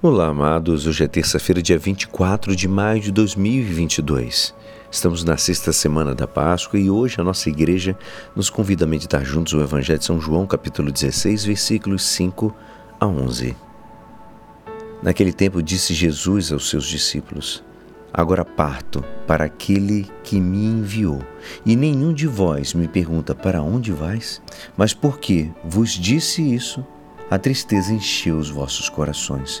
Olá, amados. Hoje é terça-feira, dia 24 de maio de 2022. Estamos na sexta semana da Páscoa e hoje a nossa igreja nos convida a meditar juntos o Evangelho de São João, capítulo 16, versículos 5 a 11. Naquele tempo disse Jesus aos seus discípulos: Agora parto para aquele que me enviou, e nenhum de vós me pergunta para onde vais? Mas porque vos disse isso, a tristeza encheu os vossos corações.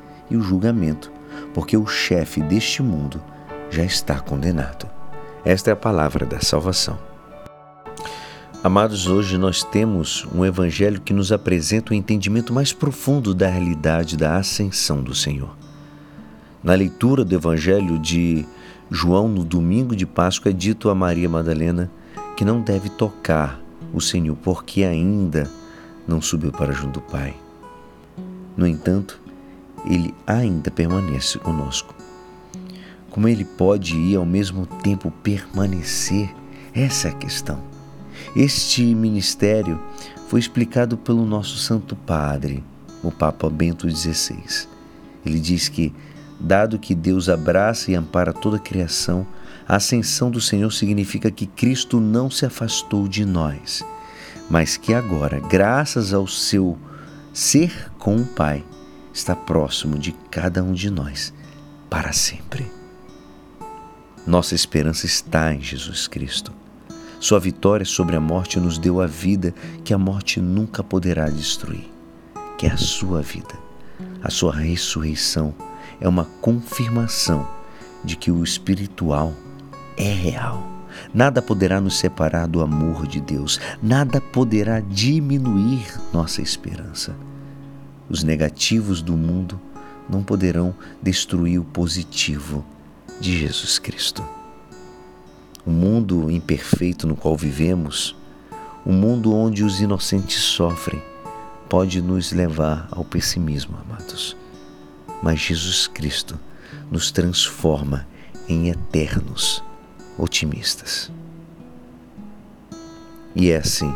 e o julgamento, porque o chefe deste mundo já está condenado. Esta é a palavra da salvação. Amados, hoje nós temos um evangelho que nos apresenta o um entendimento mais profundo da realidade da ascensão do Senhor. Na leitura do evangelho de João, no domingo de Páscoa, é dito a Maria Madalena que não deve tocar o Senhor porque ainda não subiu para junto do Pai. No entanto, ele ainda permanece conosco. Como ele pode ir ao mesmo tempo permanecer? Essa é a questão. Este ministério foi explicado pelo nosso Santo Padre, o Papa Bento XVI. Ele diz que, dado que Deus abraça e ampara toda a criação, a ascensão do Senhor significa que Cristo não se afastou de nós, mas que agora, graças ao seu ser com o Pai, está próximo de cada um de nós para sempre. Nossa esperança está em Jesus Cristo. Sua vitória sobre a morte nos deu a vida que a morte nunca poderá destruir, que é a sua vida. A sua ressurreição é uma confirmação de que o espiritual é real. Nada poderá nos separar do amor de Deus, nada poderá diminuir nossa esperança. Os negativos do mundo não poderão destruir o positivo de Jesus Cristo. O mundo imperfeito no qual vivemos, o mundo onde os inocentes sofrem, pode nos levar ao pessimismo, amados. Mas Jesus Cristo nos transforma em eternos otimistas. E é assim